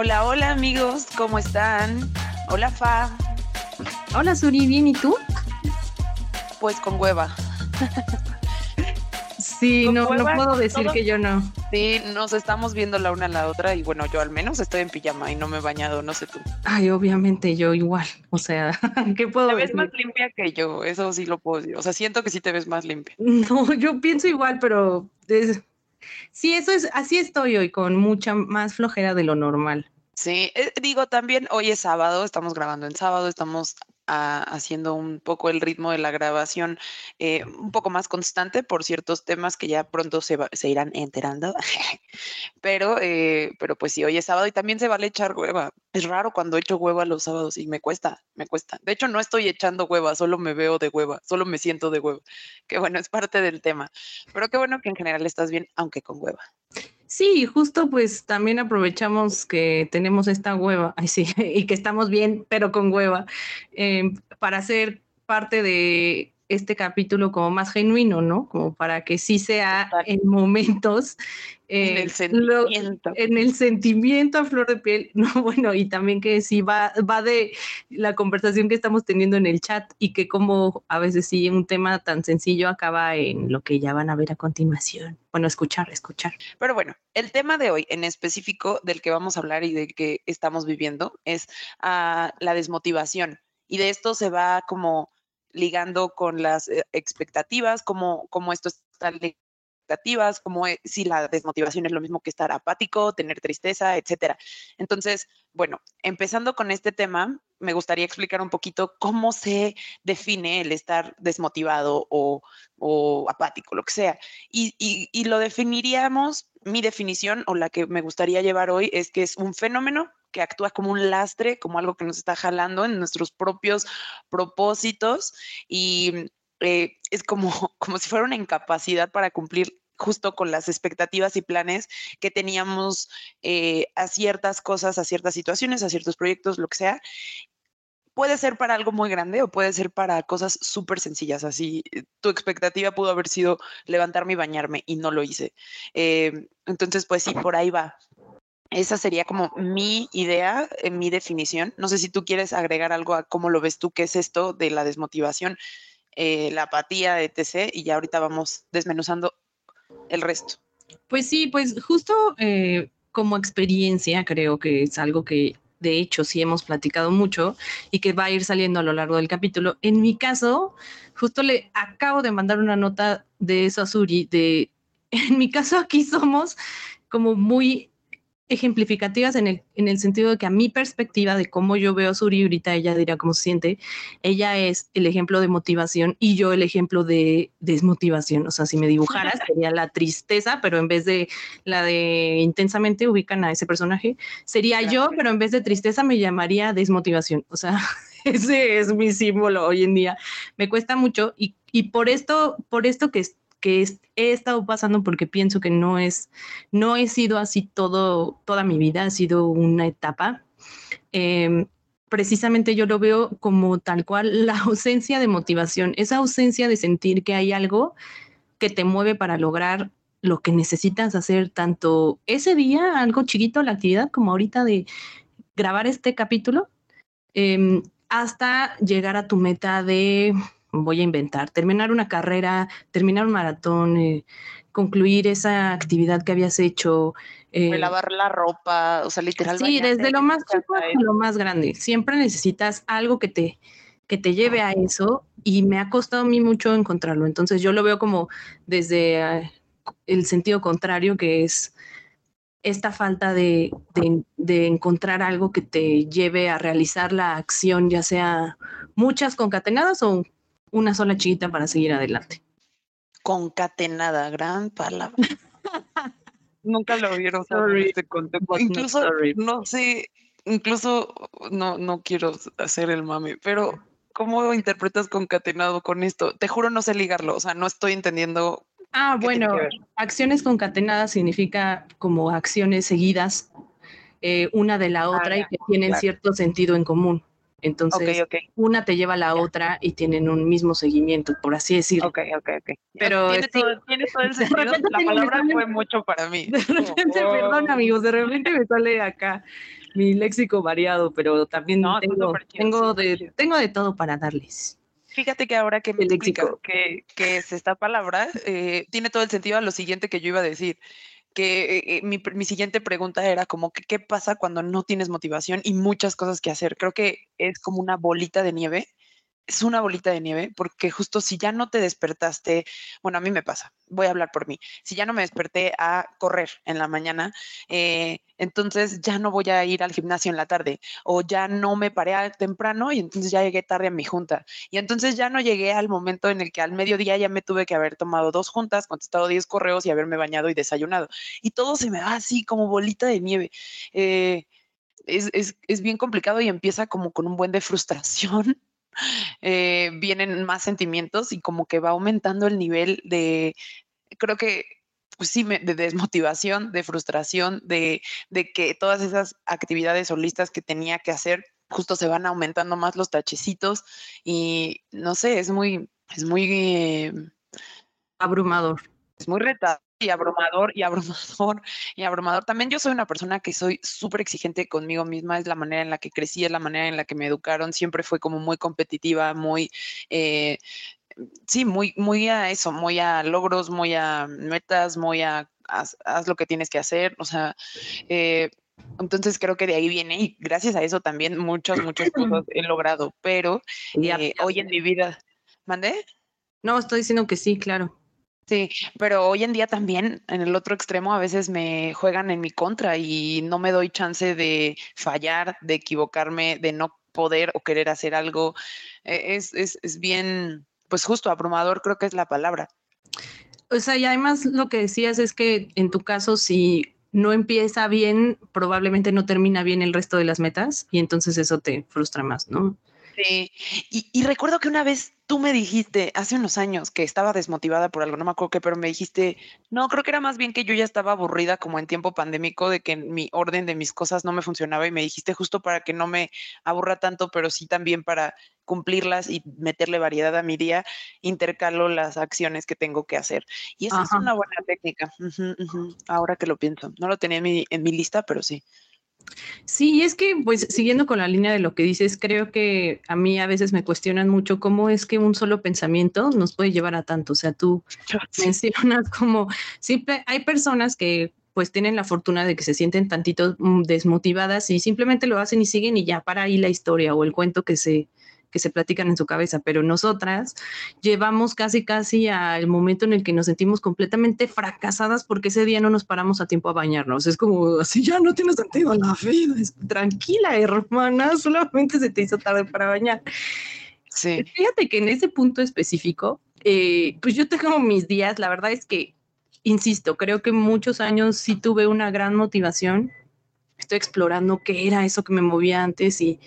Hola, hola amigos, ¿cómo están? Hola Fa. Hola Suri, ¿bien y tú? Pues con hueva. Sí, no, no puedo decir que yo no. Sí, nos estamos viendo la una a la otra y bueno, yo al menos estoy en pijama y no me he bañado, no sé tú. Ay, obviamente yo igual, o sea, ¿qué puedo Te ves más limpia que yo, eso sí lo puedo decir. O sea, siento que sí te ves más limpia. No, yo pienso igual, pero sí, eso es, así estoy hoy, con mucha más flojera de lo normal. Sí, eh, digo también, hoy es sábado, estamos grabando en sábado, estamos haciendo un poco el ritmo de la grabación eh, un poco más constante por ciertos temas que ya pronto se, se irán enterando. pero, eh, pero pues sí, hoy es sábado y también se vale echar hueva. Es raro cuando echo hueva los sábados y me cuesta, me cuesta. De hecho, no estoy echando hueva, solo me veo de hueva, solo me siento de hueva. Que bueno, es parte del tema. Pero qué bueno que en general estás bien, aunque con hueva. Sí, justo pues también aprovechamos que tenemos esta hueva, ay sí, y que estamos bien, pero con hueva, em, para ser parte de este capítulo como más genuino, ¿no? Como para que sí sea en momentos. en el eh, sentimiento. en el sentimiento a flor de piel, no, bueno, y también que sí va, va de la conversación que estamos teniendo en el chat y que como a veces sí un tema tan sencillo acaba en lo que ya van a ver a continuación. Bueno, escuchar, escuchar. Pero bueno, el tema de hoy en específico del que vamos a hablar y de que estamos viviendo es uh, la desmotivación. Y de esto se va como ligando con las eh, expectativas, como, como esto está expectativas, como e, si la desmotivación es lo mismo que estar apático, tener tristeza, etcétera. Entonces, bueno, empezando con este tema, me gustaría explicar un poquito cómo se define el estar desmotivado o, apático, lo que sea. Y lo definiríamos, mi definición o la que me gustaría llevar hoy es que es un fenómeno que actúa como un lastre, como algo que nos está jalando en nuestros propios propósitos y eh, es como, como si fuera una incapacidad para cumplir justo con las expectativas y planes que teníamos eh, a ciertas cosas, a ciertas situaciones, a ciertos proyectos, lo que sea. Puede ser para algo muy grande o puede ser para cosas súper sencillas. Así, eh, tu expectativa pudo haber sido levantarme y bañarme y no lo hice. entonces, pues sí, por ahí va. Esa sería como mi idea, en mi definición. No sé si tú quieres agregar algo a cómo lo ves tú, qué es esto de la desmotivación, eh, la apatía, etc. Y ya ahorita vamos desmenuzando el resto. Pues sí, pues justo eh, como experiencia creo que es algo que de hecho sí hemos platicado mucho y que va a ir saliendo a lo largo del capítulo. En mi caso, justo le acabo de mandar una nota de eso a Suri, de, en mi caso aquí somos como muy ejemplificativas en el, en el sentido de que a mi perspectiva de cómo yo veo a Suri, ahorita ella dirá cómo se siente, ella es el ejemplo de motivación y yo el ejemplo de desmotivación. O sea, si me dibujaras sería la tristeza, pero en vez de la de intensamente ubican a ese personaje, sería yo, pero en vez de tristeza me llamaría desmotivación. O sea, ese es mi símbolo hoy en día. Me cuesta mucho y, y por esto, por esto que que he estado pasando porque pienso que no es, no he sido así todo, toda mi vida, ha sido una etapa. Em, precisamente yo lo veo como tal cual la ausencia de motivación, esa ausencia de sentir que hay algo que te mueve para lograr lo que necesitas hacer tanto ese día, algo chiquito, la actividad, como ahorita de grabar este capítulo, em, hasta llegar a tu meta de voy a inventar, terminar una carrera, terminar un maratón, eh, concluir esa actividad que habías hecho. Eh, lavar la ropa, o sea, literalmente. Sí, desde lo más chico hasta lo más grande. Siempre necesitas algo que te, que te lleve a eso y me ha costado a mí mucho encontrarlo. Entonces yo lo veo como desde eh, el sentido contrario, que es esta falta de, de, de, encontrar algo que te lleve a realizar la acción, ya sea muchas concatenadas o una sola chiquita para seguir adelante. Concatenada, gran palabra. Nunca lo vieron este Incluso, no sé, incluso no, no quiero hacer el mami, pero ¿cómo interpretas concatenado con esto? Te juro no sé ligarlo, o sea, no estoy entendiendo. Ah, bueno, acciones concatenadas significa como acciones seguidas eh, una de la ah, otra y que tienen cierto sentido en común. Entonces, una te lleva a la otra y tienen un mismo seguimiento, por así decirlo. Ok, ok, ok. Pero tiene, todo, tiene todo el sentido. La palabra fue mucho para mí. De repente, perdón, amigos, de repente me sale acá mi léxico variado, pero también tengo, tengo, de, tengo de todo para darles. Fíjate que ahora que me explica que, que, es esta palabra, eh, tiene todo el sentido a lo siguiente que yo iba a decir que eh, mi, mi, siguiente pregunta era como qué pasa cuando no tienes motivación y muchas cosas que hacer. Creo que es como una bolita de nieve es una bolita de nieve, porque justo si ya no te despertaste, bueno, a mí me pasa, voy a hablar por mí, si ya no me desperté a correr en la mañana, eh, entonces ya no voy a ir al gimnasio en la tarde, o ya no me paré temprano y entonces ya llegué tarde a mi junta, y entonces ya no llegué al momento en el que al mediodía ya me tuve que haber tomado dos juntas, contestado 10 correos y haberme bañado y desayunado, y todo se me va así como bolita de nieve. Eh, es, es, es bien complicado y empieza como con un buen de frustración eh, vienen más sentimientos y como que va aumentando el nivel de, creo que pues sí, de desmotivación, de frustración, de, de, que todas esas actividades o listas que tenía que hacer, justo se van aumentando más los tachecitos y no sé, es muy, es muy... Eh, abrumador. Es muy retado y abrumador y abrumador y abrumador. También yo soy una persona que soy súper exigente conmigo misma, es la manera en la que crecí, es la manera en la que me educaron, siempre fue como muy competitiva, muy, eh, sí, muy, muy a eso, muy a logros, muy a metas, muy a haz, lo que tienes que hacer, o sea, eh, entonces creo que de ahí viene y gracias a eso también muchas, muchas cosas he logrado, pero eh, hoy en mi vida, ¿mandé? No, estoy diciendo que sí, claro. Sí, pero hoy en día también en el otro extremo a veces me juegan en mi contra y no me doy chance de fallar, de equivocarme, de no poder o querer hacer algo. E, es, es, es bien, pues justo abrumador creo que es la palabra. O sea, y además lo que decías es que en tu caso, si no empieza bien, probablemente no termina bien el resto de las metas y entonces eso te frustra más, ¿no? Sí, y, y recuerdo que una vez tú me dijiste hace unos años que estaba desmotivada por algo, no me acuerdo qué, pero me dijiste, no, creo que era más bien que yo ya estaba aburrida como en tiempo pandémico de que mi orden de mis cosas no me funcionaba y me dijiste justo para que no me aburra tanto, pero sí también para cumplirlas y meterle variedad a mi día, intercalo las acciones que tengo que hacer. Y esa es una buena técnica, ahora que lo pienso. No lo tenía en mi, en mi lista, pero sí. Sí, es que, pues, siguiendo con la línea de lo que dices, creo que a mí a veces me cuestionan mucho cómo es que un solo pensamiento nos puede llevar a tanto. O sea, tú mencionas como, siempre hay personas que pues tienen la fortuna de que se sienten tantito mm, desmotivadas y simplemente lo hacen y siguen y ya para ahí la historia o el cuento que se, que se platican en su cabeza, pero nosotras llevamos casi, casi al momento en el que nos sentimos completamente fracasadas porque ese día no nos paramos a tiempo a bañarnos. Es como, así ya no tiene sentido la vida. tranquila, hermana, solamente se te hizo tarde para bañar. Sí. Fíjate que en ese punto específico, eh, pues yo tengo mis días, la verdad es que, insisto, creo que muchos años sí tuve una gran motivación. Estoy explorando qué era eso que me movía antes y,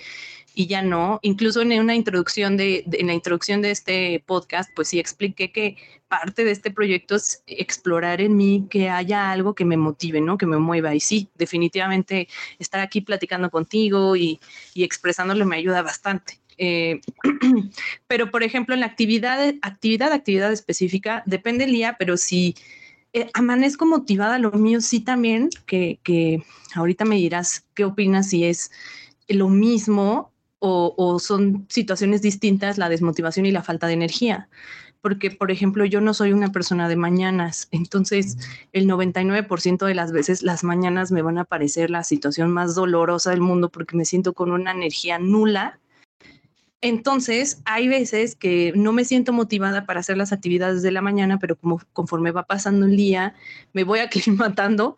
y ya no. Incluso en una introducción de, en la introducción de este podcast, pues sí expliqué que parte de este proyecto es explorar en mí que haya algo que me motive, ¿no? Que me mueva. Y sí, definitivamente estar aquí platicando contigo y, y expresándolo me ayuda bastante. Eh, pero, por ejemplo, en la actividad, actividad, actividad específica, depende el día, pero si eh, amanezco motivada, lo mío sí también, que, que ahorita me dirás qué opinas si es lo mismo o, son situaciones distintas la desmotivación y la falta de energía. Porque, por ejemplo, yo no soy una persona de mañanas, entonces el 99% de las veces las mañanas me van a parecer la situación más dolorosa del mundo porque me siento con una energía nula. Entonces, hay veces que no me siento motivada para hacer las actividades de la mañana, pero como conforme va pasando el día, me voy aclimatando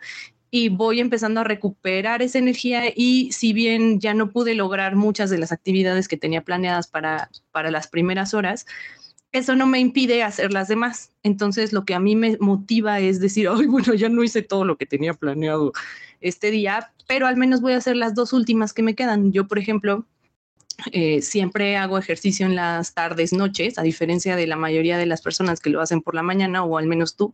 y voy empezando a recuperar esa energía y si bien ya no pude lograr muchas de las actividades que tenía planeadas para, para las primeras horas, eso no me impide hacer las demás. Entonces lo que a mí me motiva es decir, ay, bueno, ya no hice todo lo que tenía planeado este día, pero al menos voy a hacer las dos últimas que me quedan. Yo, por ejemplo, eh, siempre hago ejercicio en las tardes, noches, a diferencia de la mayoría de las personas que lo hacen por la mañana o al menos tú.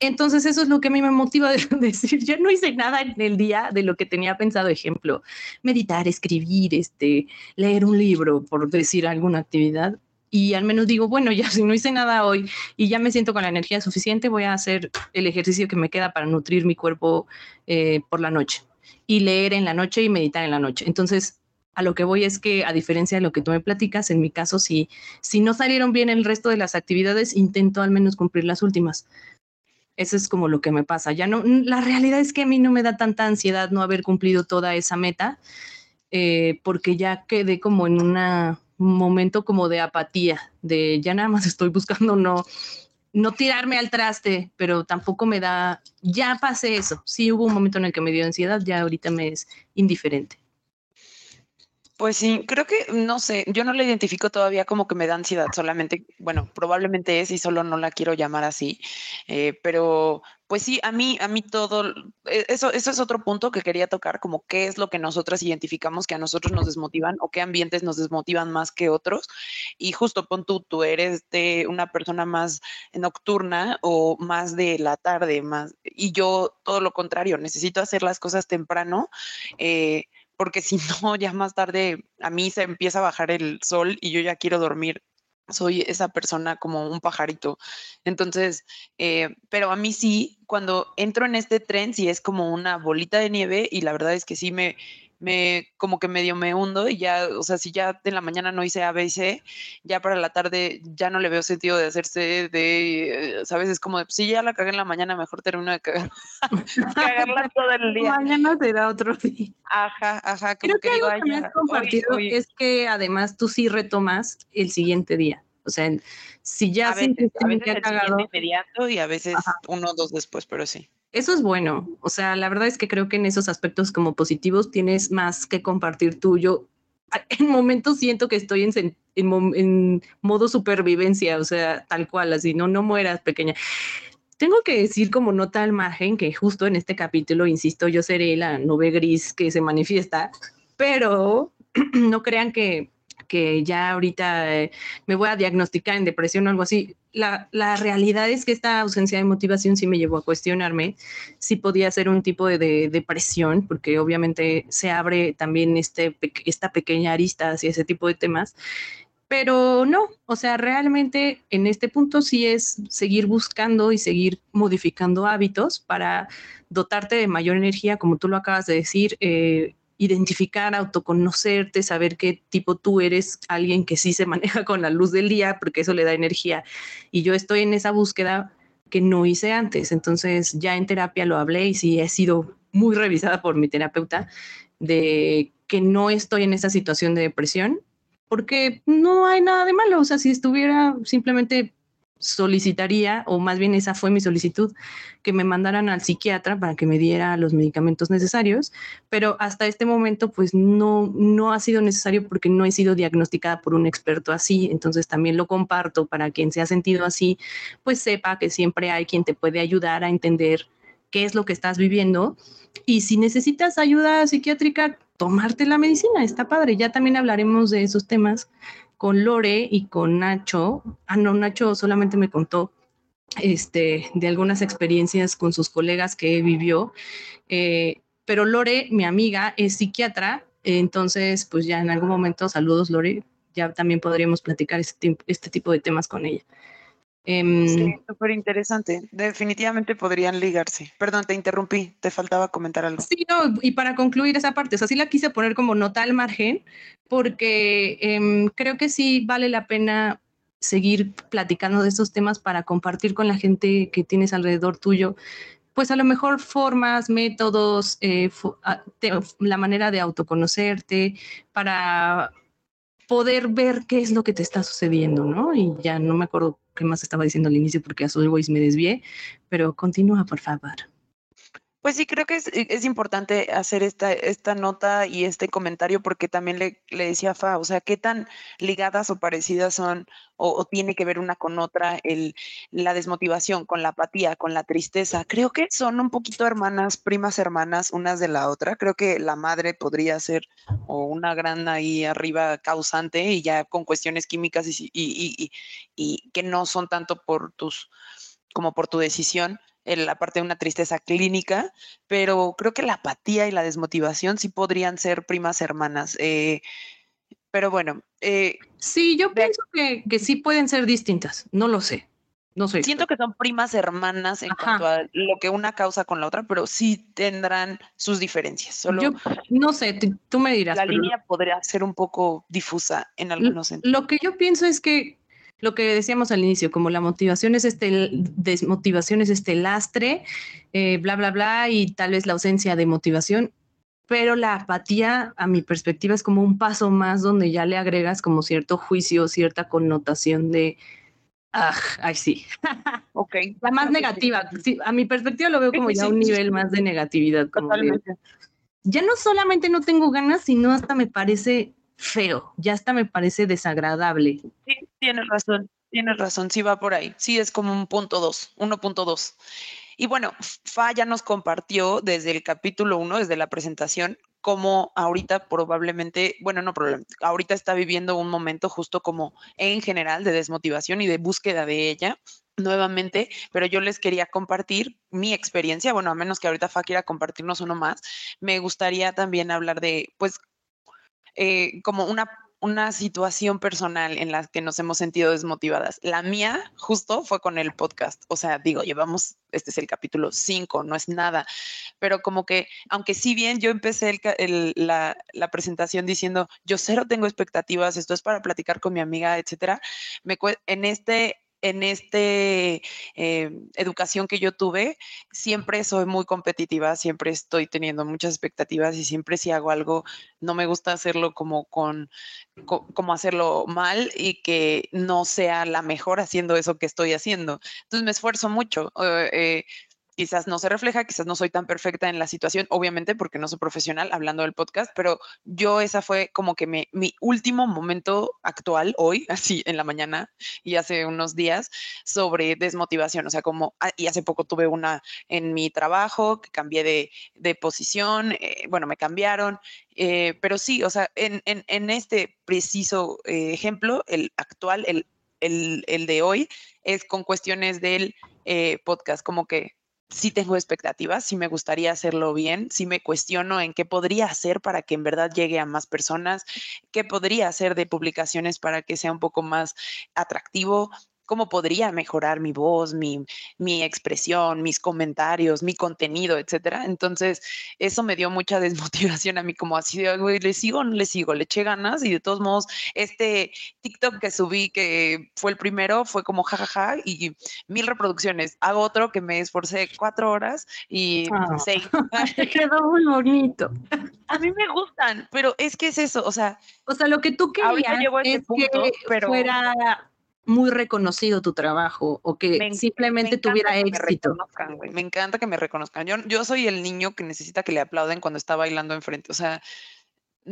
Entonces eso es lo que a mí me motiva a decir, yo no hice nada en el día de lo que tenía pensado, ejemplo, meditar, escribir, este, leer un libro, por decir alguna actividad. Y al menos digo, bueno, ya si no hice nada hoy y ya me siento con la energía suficiente, voy a hacer el ejercicio que me queda para nutrir mi cuerpo eh, por la noche. y leer en la noche y meditar en la noche. Entonces, a lo que voy es que, a diferencia de lo que tú me platicas, en mi caso, si, si no salieron bien el resto de las actividades, intento al menos cumplir las últimas. Eso es como lo que me pasa. Ya no, la realidad es que a mí no me da tanta ansiedad no haber cumplido toda esa meta, eh, porque ya quedé como en un momento como de apatía, de ya nada más estoy buscando no, no tirarme al traste, pero tampoco me da, ya pasé eso. Sí hubo un momento en el que me dio ansiedad, ya ahorita me es indiferente. Pues sí, creo que, no sé, yo no la identifico todavía como que me da ansiedad, solamente, bueno, probablemente es y solo no la quiero llamar así, eh, pero pues sí, a mí, a mí todo, e, eso, eso es otro punto que quería tocar, como qué es lo que nosotras identificamos que a nosotros nos desmotivan o qué ambientes nos desmotivan más que otros. Y justo pon tú, tú eres de una persona más nocturna o más de la tarde, más, y yo todo lo contrario, necesito hacer las cosas temprano. Eh, porque si no, ya más tarde a mí se empieza a bajar el sol y yo ya quiero dormir. Soy esa persona como un pajarito. Entonces, eh, pero a mí sí, cuando entro en este tren, sí es como una bolita de nieve y la verdad es que sí me, me como que medio me hundo y ya, o sea, si ya en la mañana no hice A, B y C, ya para la tarde ya no le veo sentido de hacerse de, ¿sabes? Es como de, si ya la cagué en la mañana, mejor termino de cagar, cagarla todo el día. Mañana será otro día. Ajá, ajá. Creo que, algo que me has compartido es que además tú sí retomas el siguiente día. O sea, si ya a veces, a veces cagado, inmediato y a veces uno o dos después, pero sí. Eso es bueno. O sea, la verdad es que creo que en esos aspectos como positivos tienes más que compartir tuyo. En momentos siento que estoy en, en, modo supervivencia, o sea, tal cual, así, no, no mueras pequeña. Tengo que decir como nota al margen que justo en este capítulo, insisto, yo seré la nube gris que se manifiesta, pero no crean que que ya ahorita eh, me voy a diagnosticar en depresión o algo así. La, la, realidad es que esta ausencia de motivación sí me llevó a cuestionarme si podía ser un tipo de, depresión, porque obviamente se abre también este, esta pequeña arista hacia ese tipo de temas. Pero no, o sea, realmente en este punto sí es seguir buscando y seguir modificando hábitos para dotarte de mayor energía, como tú lo acabas de decir, eh, identificar, autoconocerte, saber qué tipo tú eres, alguien que sí se maneja con la luz del día, porque eso le da energía. Y yo estoy en esa búsqueda que no hice antes. Entonces ya en terapia lo hablé y sí he sido muy revisada por mi terapeuta de que no estoy en esa situación de depresión, porque no hay nada de malo. O sea, si estuviera simplemente solicitaría, o más bien esa fue mi solicitud, que me mandaran al psiquiatra para que me diera los medicamentos necesarios, pero hasta este momento pues no, no ha sido necesario porque no he sido diagnosticada por un experto así, entonces también lo comparto para quien se ha sentido así, pues sepa que siempre hay quien te puede ayudar a entender qué es lo que estás viviendo. Y si necesitas ayuda psiquiátrica, tomarte la medicina, está padre, ya también hablaremos de esos temas con Lore y con Nacho. Ah, no, Nacho solamente me contó este, de algunas experiencias con sus colegas que vivió. Eh, pero Lore, mi amiga, es psiquiatra, entonces pues ya en algún momento, saludos Lore, ya también podríamos platicar este, este tipo de temas con ella. Em, sí, súper interesante. Definitivamente podrían ligarse. Perdón, te interrumpí, te faltaba comentar algo. Sí, no, y para concluir esa parte, o sea, sí la quise poner como nota al margen, porque em, creo que sí vale la pena seguir platicando de estos temas para compartir con la gente que tienes alrededor tuyo, pues a lo mejor formas, métodos, eh, la manera de autoconocerte, para poder ver qué es lo que te está sucediendo, ¿no? Y ya no me acuerdo qué más estaba diciendo al inicio porque a su me desvié, pero continúa, por favor. Pues sí, creo que es, es, importante hacer esta, esta nota y este comentario porque también le, le decía Fa, o sea, qué tan ligadas o parecidas son o, tiene que ver una con otra el, la desmotivación, con la apatía, con la tristeza. Creo que son un poquito hermanas, primas hermanas, unas de la otra. Creo que la madre podría ser o una gran ahí arriba causante y ya con cuestiones químicas y, y, y, y que no son tanto por tus como por tu decisión la parte de una tristeza clínica, pero creo que la apatía y la desmotivación sí podrían ser primas hermanas. Eh, pero bueno. Eh, sí, yo pienso que, que, sí pueden ser distintas, no lo sé. No sé. Siento que son primas hermanas en cuanto a lo que una causa con la otra, pero sí tendrán sus diferencias. Solo Yo no sé, tú me dirás. La línea podría ser un poco difusa en algunos sentidos. Lo que yo pienso es que lo que decíamos al inicio, como la motivación es este, desmotivación es este lastre, eh, bla, bla, bla, y tal vez la ausencia de motivación, pero la apatía, a mi perspectiva, es como un paso más donde ya le agregas como cierto juicio, cierta connotación de, ah, ay, sí. Ok. La más negativa. Sí, a mi perspectiva lo veo como ya un nivel más de negatividad. Totalmente. ya no solamente no tengo ganas, sino hasta me parece feo, ya hasta me parece desagradable. Sí, tienes razón, tienes razón, sí va por ahí. Sí, es como un punto dos, 1.2. Y bueno, Fa ya nos compartió desde el capítulo 1, desde la presentación, cómo ahorita probablemente, bueno, no probablemente, ahorita está viviendo un momento justo como en general de desmotivación y de búsqueda de ella nuevamente, pero yo les quería compartir mi experiencia, bueno, a menos que ahorita Fa quiera compartirnos uno más, me gustaría también hablar de, pues, eh, como una, una situación personal en la que nos hemos sentido desmotivadas. La mía justo fue con el podcast. O sea, digo, llevamos, este es el capítulo 5, no es nada, pero como que, aunque si bien yo empecé la, la, presentación diciendo, yo cero tengo expectativas, esto es para platicar con mi amiga, etcétera, me, en este en esta eh, educación que yo tuve, siempre soy muy competitiva, siempre estoy teniendo muchas expectativas y siempre si hago algo, no me gusta hacerlo como con, como hacerlo mal y que no sea la mejor haciendo eso que estoy haciendo. Entonces me esfuerzo mucho. Eh, quizás no se refleja, quizás no soy tan perfecta en la situación, obviamente porque no soy profesional hablando del podcast, pero yo esa fue como que mi, último momento actual hoy, así en la mañana y hace unos días, sobre desmotivación, o sea, como, ah, y hace poco tuve una en mi trabajo, que cambié de, posición, eh, bueno, me cambiaron, eh, pero sí, o sea, en, este preciso eh, ejemplo, el actual, el, el, de hoy, es con cuestiones del podcast, como que sí tengo expectativas, sí me gustaría hacerlo bien, sí me cuestiono en qué podría hacer para que en verdad llegue a más personas, qué podría hacer de publicaciones para que sea un poco más atractivo, cómo podría mejorar mi voz, mi, mi expresión, mis comentarios, mi contenido, etcétera. Entonces, eso me dio mucha desmotivación a mí, como así de, güey, le sigo o no le sigo, le eché ganas y de todos modos, este TikTok que subí, que fue el primero, fue como jajaja y mil reproducciones. Hago otro que me esforcé cuatro horas y ah. seis. quedó muy bonito. A mí me gustan, pero es que es eso, o sea. O sea, lo que tú querías es que pero... fuera muy reconocido tu trabajo o que simplemente tuviera éxito. Me, encanta que me reconozcan. Yo, yo soy el niño que necesita que le aplauden cuando está bailando enfrente. O sea,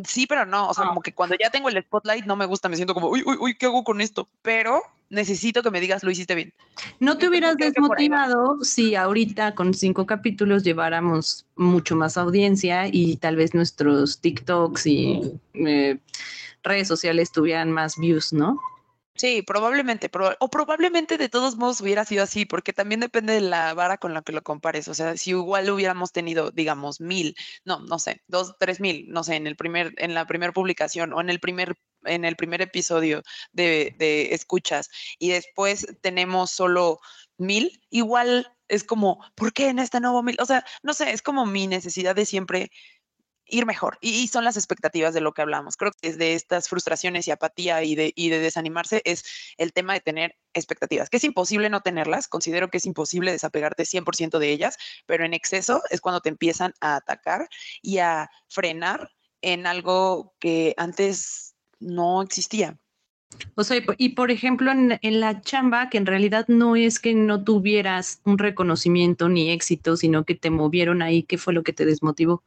sí, pero no. O sea, como que cuando ya tengo el spotlight no me gusta, me siento como, uy, uy, uy, ¿qué hago con esto? Pero necesito que me digas, lo hiciste bien. No te hubieras desmotivado si ahorita con cinco capítulos lleváramos mucho más audiencia y tal vez nuestros TikToks y eh, redes sociales tuvieran más views, ¿no? Sí, probablemente, o probablemente de todos modos hubiera sido así, porque también depende de la vara con la que lo compares. O sea, si igual hubiéramos tenido, digamos, mil, no, no sé, dos, tres mil, no sé, en el primer, en la primera publicación o en el primer, en el primer episodio de, de escuchas, y después tenemos solo mil, igual es como, ¿por qué en este nuevo mil? O sea, no sé, es como mi necesidad de siempre ir mejor. Y, son las expectativas de lo que hablamos. Creo que desde estas frustraciones y apatía y de, y de desanimarse es el tema de tener expectativas, que es imposible no tenerlas. Considero que es imposible desapegarte 100% de ellas, pero en exceso es cuando te empiezan a atacar y a frenar en algo que antes no existía. O sea, y por ejemplo, en, la chamba, que en realidad no es que no tuvieras un reconocimiento ni éxito, sino que te movieron ahí, ¿qué fue lo que te desmotivó?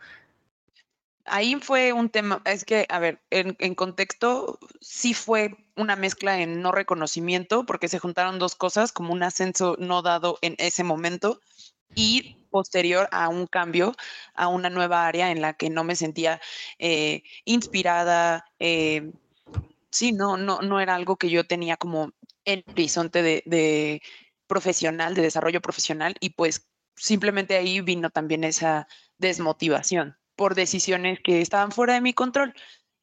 Ahí fue un tema, es que, a ver, en, contexto, sí fue una mezcla en no reconocimiento, porque se juntaron dos cosas, como un ascenso no dado en ese momento y posterior a un cambio, a una nueva área en la que no me sentía eh, inspirada. Eh, sí, no, no, no era algo que yo tenía como en horizonte de profesional, de desarrollo profesional, y pues simplemente ahí vino también esa desmotivación por decisiones que estaban fuera de mi control.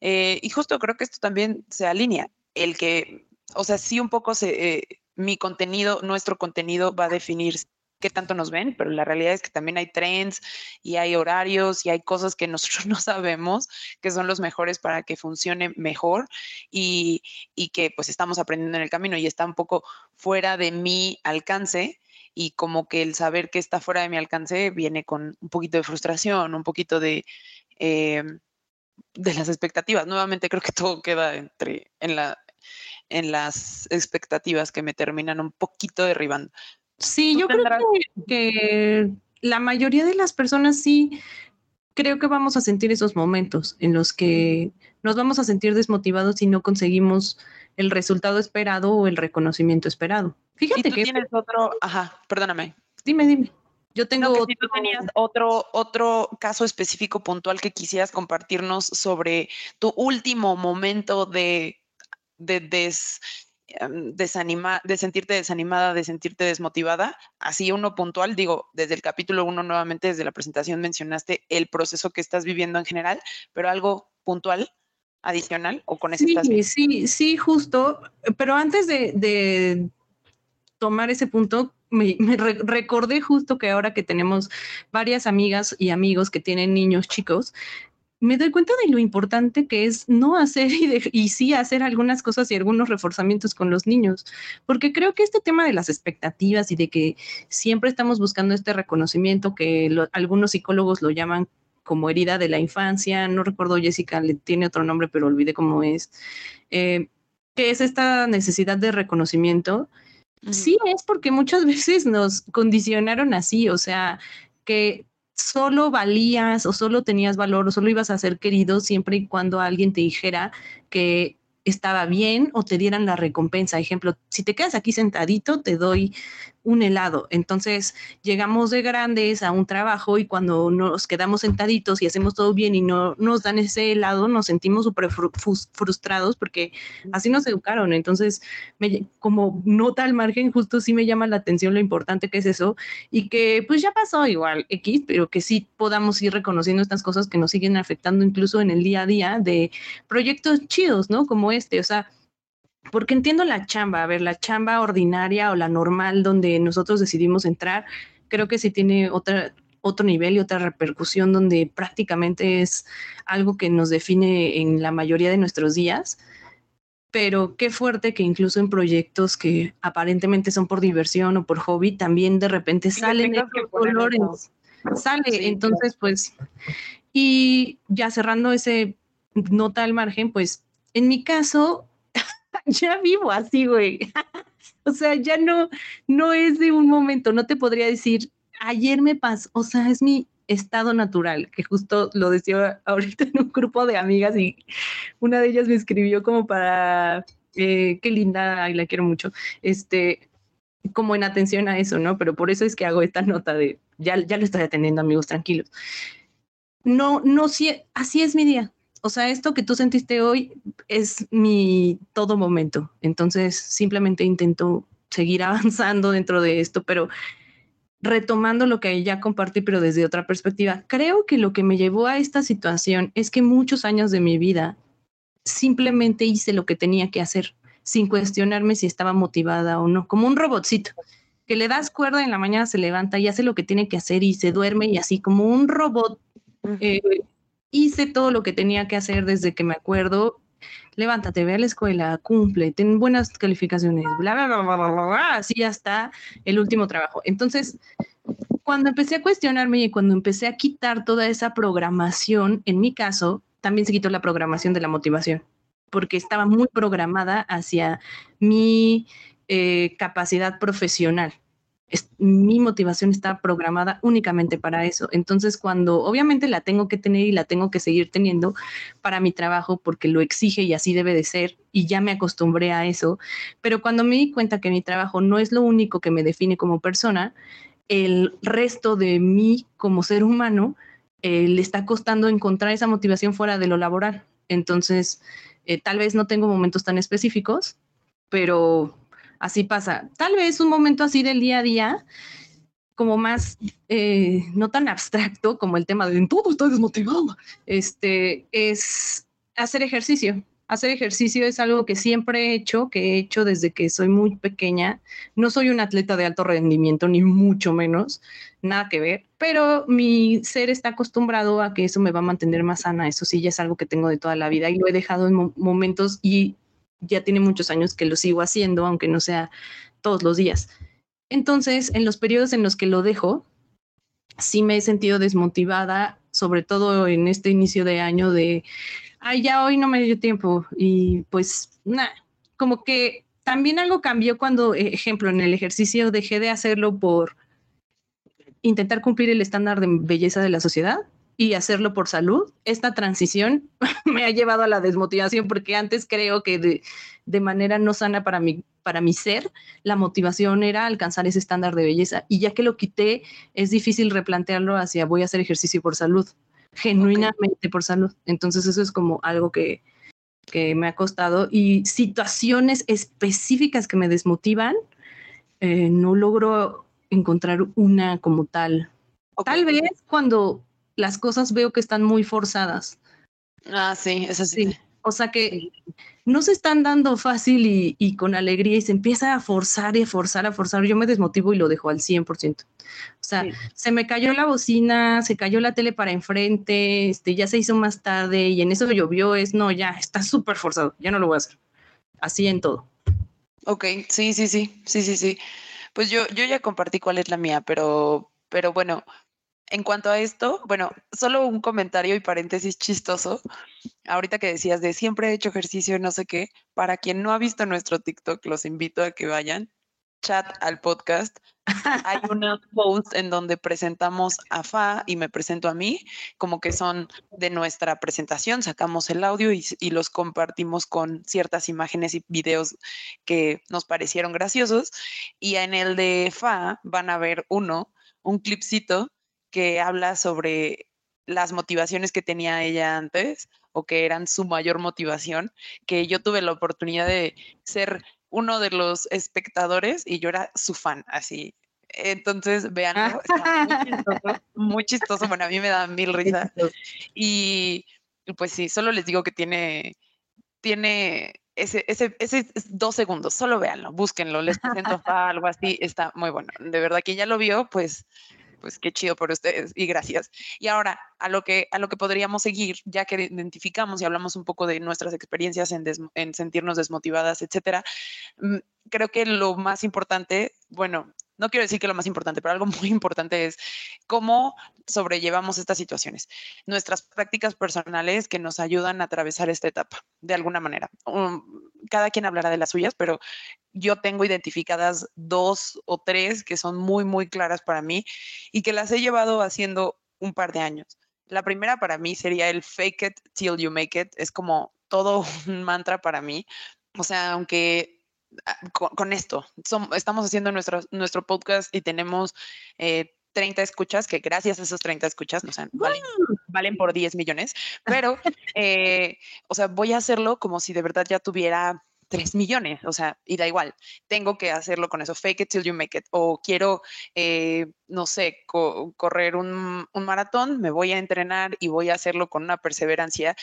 Eh, y justo creo que esto también se alinea, el que, o sea, sí un poco se, eh, mi contenido, nuestro contenido va a definir qué tanto nos ven, pero la realidad es que también hay trends y hay horarios y hay cosas que nosotros no sabemos que son los mejores para que funcione mejor y, y que pues estamos aprendiendo en el camino y está un poco fuera de mi alcance y como que el saber que está fuera de mi alcance viene con un poquito de frustración, un poquito de, eh, de las expectativas. Nuevamente creo que todo queda entre en la en las expectativas que me terminan un poquito derribando. Sí, yo creo que, la mayoría de las personas sí creo que vamos a sentir esos momentos en los que nos vamos a sentir desmotivados si no conseguimos el resultado esperado o el reconocimiento esperado. Fíjate que tienes otro, ajá, perdóname. Dime, dime. Yo tengo otro... tú tenías otro, otro caso específico puntual que quisieras compartirnos sobre tu último momento de, de des, em, desanima, de sentirte desanimada, de sentirte desmotivada. Así uno puntual, digo, desde el capítulo uno nuevamente, desde la presentación mencionaste el proceso que estás viviendo en general, pero algo puntual adicional o con ese Sí, sí, sí, justo. Pero antes de, tomar ese punto, me, recordé justo que ahora que tenemos varias amigas y amigos que tienen niños chicos, me doy cuenta de lo importante que es no hacer y, sí hacer algunas cosas y algunos reforzamientos con los niños, porque creo que este tema de las expectativas y de que siempre estamos buscando este reconocimiento que algunos psicólogos lo llaman como herida de la infancia, no recuerdo Jessica, le tiene otro nombre, pero olvidé cómo es, eh, que es esta necesidad de reconocimiento. Sí, es porque muchas veces nos condicionaron así, o sea, que solo valías o solo tenías valor o solo ibas a ser querido siempre y cuando alguien te dijera que estaba bien o te dieran la recompensa. Ejemplo, si te quedas aquí sentadito, te doy un helado. Entonces llegamos de grandes a un trabajo y cuando nos quedamos sentaditos y hacemos todo bien y no nos dan ese helado, nos sentimos súper frustrados porque así nos educaron. Entonces, como nota al margen, justo sí me llama la atención lo importante que es eso y que pues ya pasó igual X, pero que sí podamos ir reconociendo estas cosas que nos siguen afectando incluso en el día a día de proyectos chidos, ¿no? Como este, o sea, porque entiendo la chamba, a ver, la chamba ordinaria o la normal donde nosotros decidimos entrar, creo que sí tiene otra, otro nivel y otra repercusión donde prácticamente es algo que nos define en la mayoría de nuestros días. Pero qué fuerte que incluso en proyectos que aparentemente son por diversión o por hobby, también de repente salen estos colores. Sale, entonces pues, y ya cerrando ese nota al margen, pues en mi caso, ya vivo así, güey. o sea, ya no, no es de un momento, no te podría decir, ayer me pasó, o sea, es mi estado natural, que justo lo decía ahorita en un grupo de amigas y una de ellas me escribió como para, eh, qué linda, y la quiero mucho, este, como en atención a eso, ¿no? Pero por eso es que hago esta nota de, ya, ya lo estoy atendiendo, amigos, tranquilos. No, no, sí, así es mi día o sea, esto que tú sentiste hoy es mi todo momento. Entonces, simplemente intento seguir avanzando dentro de esto, pero retomando lo que ya compartí, pero desde otra perspectiva, creo que lo que me llevó a esta situación es que muchos años de mi vida simplemente hice lo que tenía que hacer, sin cuestionarme si estaba motivada o no, como un robotcito que le das cuerda en la mañana se levanta y hace lo que tiene que hacer y se duerme y así como un robot eh, hice todo lo que tenía que hacer desde que me acuerdo. Levántate, ve a la escuela, cumple, ten buenas calificaciones, bla, bla, bla, bla, bla, bla, así hasta el último trabajo. Entonces, cuando empecé a cuestionarme y cuando empecé a quitar toda esa programación, en mi caso, también se quitó la programación de la motivación, porque estaba muy programada hacia mi eh, capacidad profesional mi motivación está programada únicamente para eso. Entonces, cuando obviamente la tengo que tener y la tengo que seguir teniendo para mi trabajo porque lo exige y así debe de ser y ya me acostumbré a eso, pero cuando me di cuenta que mi trabajo no es lo único que me define como persona, el resto de mí como ser humano eh, le está costando encontrar esa motivación fuera de lo laboral. Entonces, eh, tal vez no tengo momentos tan específicos, pero así pasa. Tal vez un momento así del día a día, como más, eh, no tan abstracto como el tema de en todo estoy desmotivado, este, es hacer ejercicio. Hacer ejercicio es algo que siempre he hecho, que he hecho desde que soy muy pequeña. No soy un atleta de alto rendimiento, ni mucho menos, nada que ver, pero mi ser está acostumbrado a que eso me va a mantener más sana. Eso sí, ya es algo que tengo de toda la vida y lo he dejado en momentos y ya tiene muchos años que lo sigo haciendo, aunque no sea todos los días. Entonces, en los periodos en los que lo dejo, sí me he sentido desmotivada, sobre todo en este inicio de año de ay, ya hoy no me dio tiempo. Y pues, nada, como que también algo cambió cuando, eh, ejemplo, en el ejercicio dejé de hacerlo por intentar cumplir el estándar de belleza de la sociedad y hacerlo por salud. Esta transición me ha llevado a la desmotivación porque antes creo que de, de manera no sana para mi, para mi ser, la motivación era alcanzar ese estándar de belleza. Y ya que lo quité, es difícil replantearlo hacia voy a hacer ejercicio por salud genuinamente por salud. Entonces eso es como algo que, que, me ha costado. Y situaciones específicas que me desmotivan, eh, no logro encontrar una como tal. Tal vez cuando las cosas veo que están muy forzadas. Ah, sí, eso sí. O sea que no se están dando fácil y, con alegría y se empieza a forzar y a forzar, a forzar. Yo me desmotivo y lo dejo al 100%. O sea, se me cayó la bocina, se cayó la tele para enfrente, este, ya se hizo más tarde y en eso llovió, es no, ya está súper forzado, ya no lo voy a hacer. Así en todo. Ok, sí, sí, sí, sí, sí, sí. Pues yo, yo ya compartí cuál es la mía, pero, pero bueno, en cuanto a esto, bueno, solo un comentario y paréntesis chistoso. Ahorita que decías de siempre he hecho ejercicio y no sé qué, para quien no ha visto nuestro TikTok, los invito a que vayan, chat al podcast. Hay una post en donde presentamos a Fa y me presento a mí, como que son de nuestra presentación, sacamos el audio y, y los compartimos con ciertas imágenes y videos que nos parecieron graciosos. Y en el de Fa van a ver uno, un clipcito que habla sobre las motivaciones que tenía ella antes o que eran su mayor motivación, que yo tuve la oportunidad de ser uno de los espectadores y yo era su fan, así. Entonces, vean, muy chistoso, Bueno, a mí me da mil risas. Y pues sí, solo les digo que tiene, tiene ese, ese, ese dos segundos, solo véanlo, búsquenlo, les presento algo así, está muy bueno. De verdad, quien ya lo vio, pues pues qué chido por ustedes y gracias. Y ahora, a lo que, a lo que podríamos seguir, ya que identificamos y hablamos un poco de nuestras experiencias en, en sentirnos desmotivadas, etcétera, mm, creo que lo más importante, bueno, no quiero decir que lo más importante, pero algo muy importante es cómo sobrellevamos estas situaciones. Nuestras prácticas personales que nos ayudan a atravesar esta etapa, de alguna manera. Um, cada quien hablará de las suyas, pero yo tengo identificadas dos o tres que son muy, muy claras para mí y que las he llevado haciendo un par de años. La primera para mí sería el fake it till you make it. Es como todo un mantra para mí. O sea, aunque Ah, con, esto. estamos haciendo nuestro, nuestro podcast y tenemos 30 eh, escuchas, que gracias a esos 30 escuchas, no sé, valen, por 10 millones, pero, eh, o sea, voy a hacerlo como si de verdad ya tuviera 3 millones, o sea, y da igual, tengo que hacerlo con eso, fake it till you make it, o quiero, eh, no sé, correr un, un, maratón, me voy a entrenar y voy a hacerlo con una perseverancia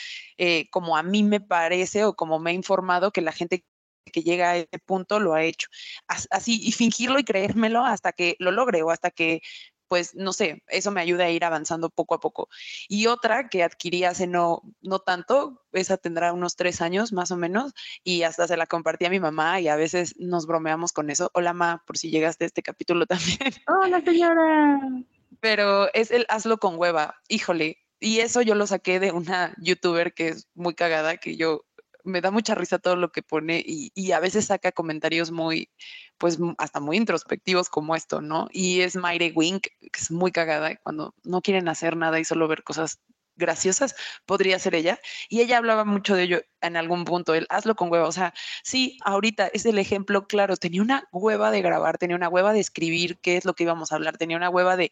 como a mí me parece o como me he informado que la gente que llega a ese punto lo ha hecho. Así, y fingirlo y creérmelo hasta que lo logre o hasta que, pues, no sé, eso me ayuda a ir avanzando poco a poco. Y otra que adquirí hace no, no tanto, esa tendrá unos tres años más o menos, y hasta se la compartí a mi mamá y a veces nos bromeamos con eso. Hola, ma, por si llegaste a este capítulo también. Hola, señora. Pero es el hazlo con hueva. Híjole, y eso yo lo saqué de una youtuber que es muy cagada, que yo me da mucha risa todo lo que pone y, a veces saca comentarios muy, pues hasta muy introspectivos como esto, ¿no? Y es Mayre Wink, que es muy cagada cuando no quieren hacer nada y solo ver cosas graciosas, podría ser ella. Y ella hablaba mucho de ello en algún punto, el hazlo con hueva. O sea, sí, ahorita es el ejemplo claro, tenía una hueva de grabar, tenía una hueva de escribir qué es lo que íbamos a hablar, tenía una hueva de,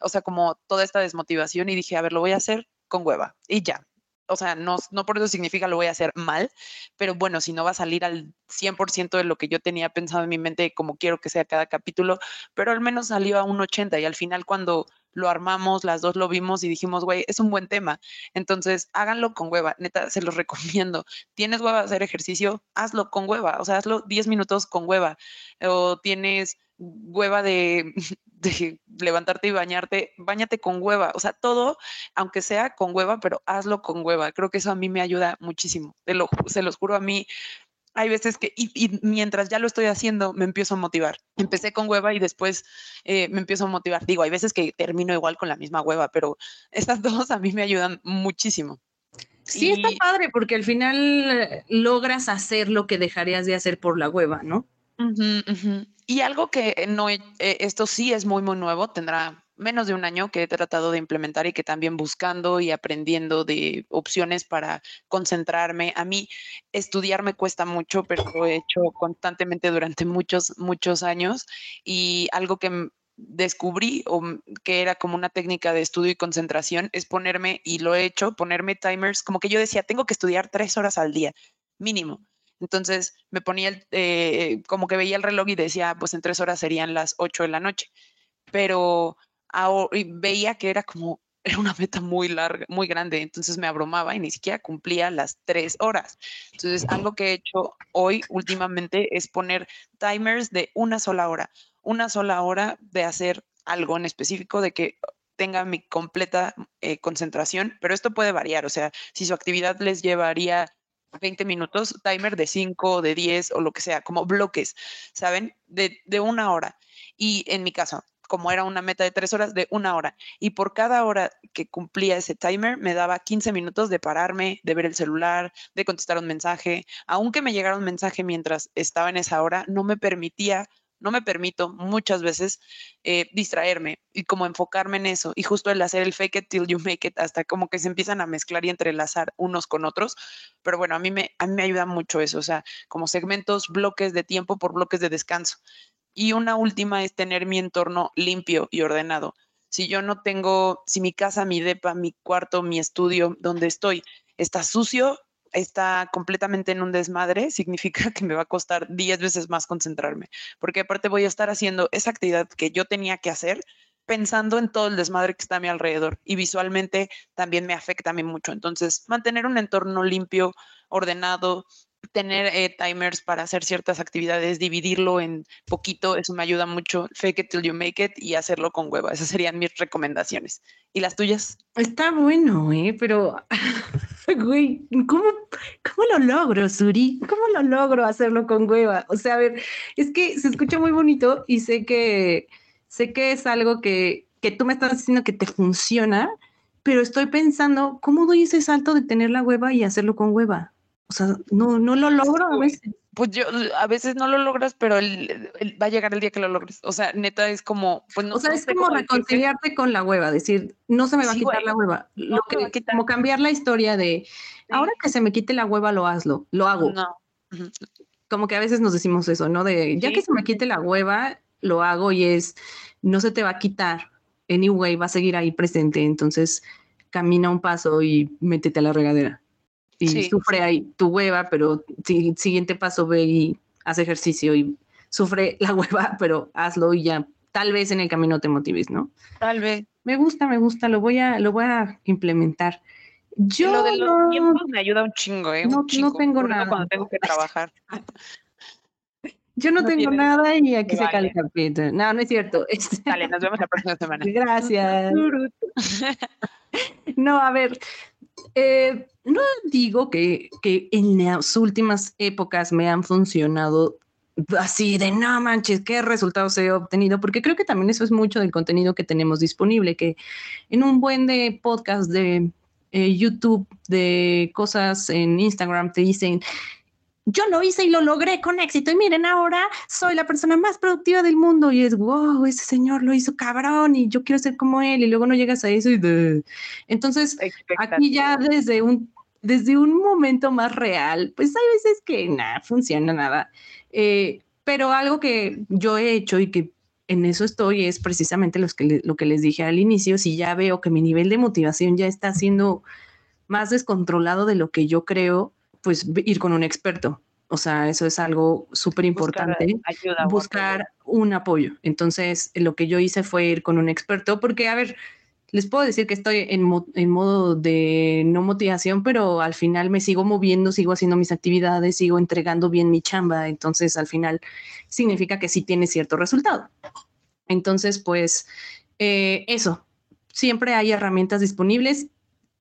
o sea, como toda esta desmotivación y dije, a ver, lo voy a hacer con hueva y ya, o sea, no, no por eso significa lo voy a hacer mal, pero bueno, si no va a salir al 100% de lo que yo tenía pensado en mi mente, como quiero que sea cada capítulo, pero al menos salió a un 80 y al final cuando lo armamos, las dos lo vimos y dijimos, güey, es un buen tema. Entonces, háganlo con hueva, neta, se los recomiendo. ¿Tienes hueva a hacer ejercicio? Hazlo con hueva, o sea, hazlo 10 minutos con hueva. O tienes hueva de, de, levantarte y bañarte, bañate con hueva. O sea, todo, aunque sea con hueva, pero hazlo con hueva. Creo que eso a mí me ayuda muchísimo. lo, se los juro a mí, hay veces que, y, mientras ya lo estoy haciendo, me empiezo a motivar. Empecé con hueva y después eh, me empiezo a motivar. Digo, hay veces que termino igual con la misma hueva, pero estas dos a mí me ayudan muchísimo. Sí, está padre porque al final eh, logras hacer lo que dejarías de hacer por la hueva, ¿no? Y algo que no, eh, esto sí es muy, muy nuevo, tendrá menos de un año que he tratado de implementar y que también buscando y aprendiendo de opciones para concentrarme. A mí estudiar me cuesta mucho, pero lo he hecho constantemente durante muchos, muchos años y algo que descubrí o que era como una técnica de estudio y concentración es ponerme, y lo he hecho, ponerme timers, como que yo decía, tengo que estudiar tres horas al día, mínimo. Entonces me ponía, el, eh, como que veía el reloj y decía, pues en tres horas serían las ocho de la noche. Pero veía que era como, era una meta muy larga, muy grande, entonces me abrumaba y ni siquiera cumplía las tres horas. Entonces, algo que he hecho hoy últimamente es poner timers de una sola hora, una sola hora de hacer algo en específico, de que tenga mi completa eh, concentración, pero esto puede variar, o sea, si su actividad les llevaría 20 minutos, timer de 5, de 10 o lo que sea, como bloques, ¿saben? De, de una hora. Y en mi caso, como era una meta de tres horas, de una hora. Y por cada hora que cumplía ese timer, me daba 15 minutos de pararme, de ver el celular, de contestar un mensaje. Aunque me llegara un mensaje mientras estaba en esa hora, no me permitía no me permito muchas veces eh, distraerme y como enfocarme en eso. Y justo el hacer el fake it till you make it, hasta como que se empiezan a mezclar y entrelazar unos con otros. Pero bueno, a mí me, a mí me ayuda mucho eso, o sea, como segmentos, bloques de tiempo por bloques de descanso. Y una última es tener mi entorno limpio y ordenado. Si yo no tengo, si mi casa, mi depa, mi cuarto, mi estudio, donde estoy, está sucio, está completamente en un desmadre, significa que me va a costar 10 veces más concentrarme, porque aparte voy a estar haciendo esa actividad que yo tenía que hacer pensando en todo el desmadre que está a mi alrededor y visualmente también me afecta a mí mucho. Entonces, mantener un entorno limpio, ordenado, tener eh, timers para hacer ciertas actividades, dividirlo en poquito, eso me ayuda mucho. Fake it till you make it y hacerlo con hueva. Esas serían mis recomendaciones. ¿Y las tuyas? Está bueno, ¿eh? Pero, güey, ¿cómo, ¿cómo lo logro, Suri? ¿Cómo lo logro hacerlo con hueva? O sea, a ver, es que se escucha muy bonito y sé que, sé que es algo que, que tú me estás diciendo que te funciona, pero estoy pensando, ¿cómo doy ese salto de tener la hueva y hacerlo con hueva? O sea, no, no lo logro a veces. Pues yo, a veces no lo logras, pero va a llegar el día que lo logres. O sea, neta es como, pues no. O sea, es como reconciliarte con la hueva, decir, no se me va a quitar la hueva. lo que, como cambiar la historia de, ahora que se me quite la hueva, lo hazlo, lo hago. No. Como que a veces nos decimos eso, ¿no? De, ya que se me quite la hueva, lo hago y es, no se te va a quitar. Anyway, va a seguir ahí presente. Entonces, camina un paso y métete a la regadera y sufre ahí tu hueva, pero si, siguiente paso ve y haz ejercicio y sufre la hueva, pero hazlo y ya tal vez en el camino te motives, ¿no? Tal vez. Me gusta, me gusta, lo voy a, lo voy a implementar. Yo lo de los tiempos me ayuda un chingo, ¿eh? No, no tengo nada. Cuando tengo que trabajar. Yo no, tengo nada y aquí se cae el capítulo. No, no es cierto. Dale, nos vemos la próxima semana. Gracias. no, a ver, eh, no digo que, que en las últimas épocas me han funcionado así de no manches, qué resultados he obtenido, porque creo que también eso es mucho del contenido que tenemos disponible, que en un buen de podcast de eh, YouTube, de cosas en Instagram, te dicen, yo lo hice y lo logré con éxito. Y miren, ahora soy la persona más productiva del mundo. Y es, wow, ese señor lo hizo cabrón y yo quiero ser como él. Y luego no llegas a eso y de... Entonces, aquí ya desde un, desde un momento más real, pues hay veces que nada, funciona nada. Eh, pero algo que yo he hecho y que en eso estoy es precisamente los que lo que les dije al inicio. Si ya veo que mi nivel de motivación ya está siendo más descontrolado de lo que yo creo, pues ir con un experto. O sea, eso es algo súper importante. Buscar, un apoyo. Entonces, lo que yo hice fue ir con un experto, porque, a ver, les puedo decir que estoy en, modo de no motivación, pero al final me sigo moviendo, sigo haciendo mis actividades, sigo entregando bien mi chamba, entonces al final significa que sí tiene cierto resultado. Entonces, pues eh, eso, siempre hay herramientas disponibles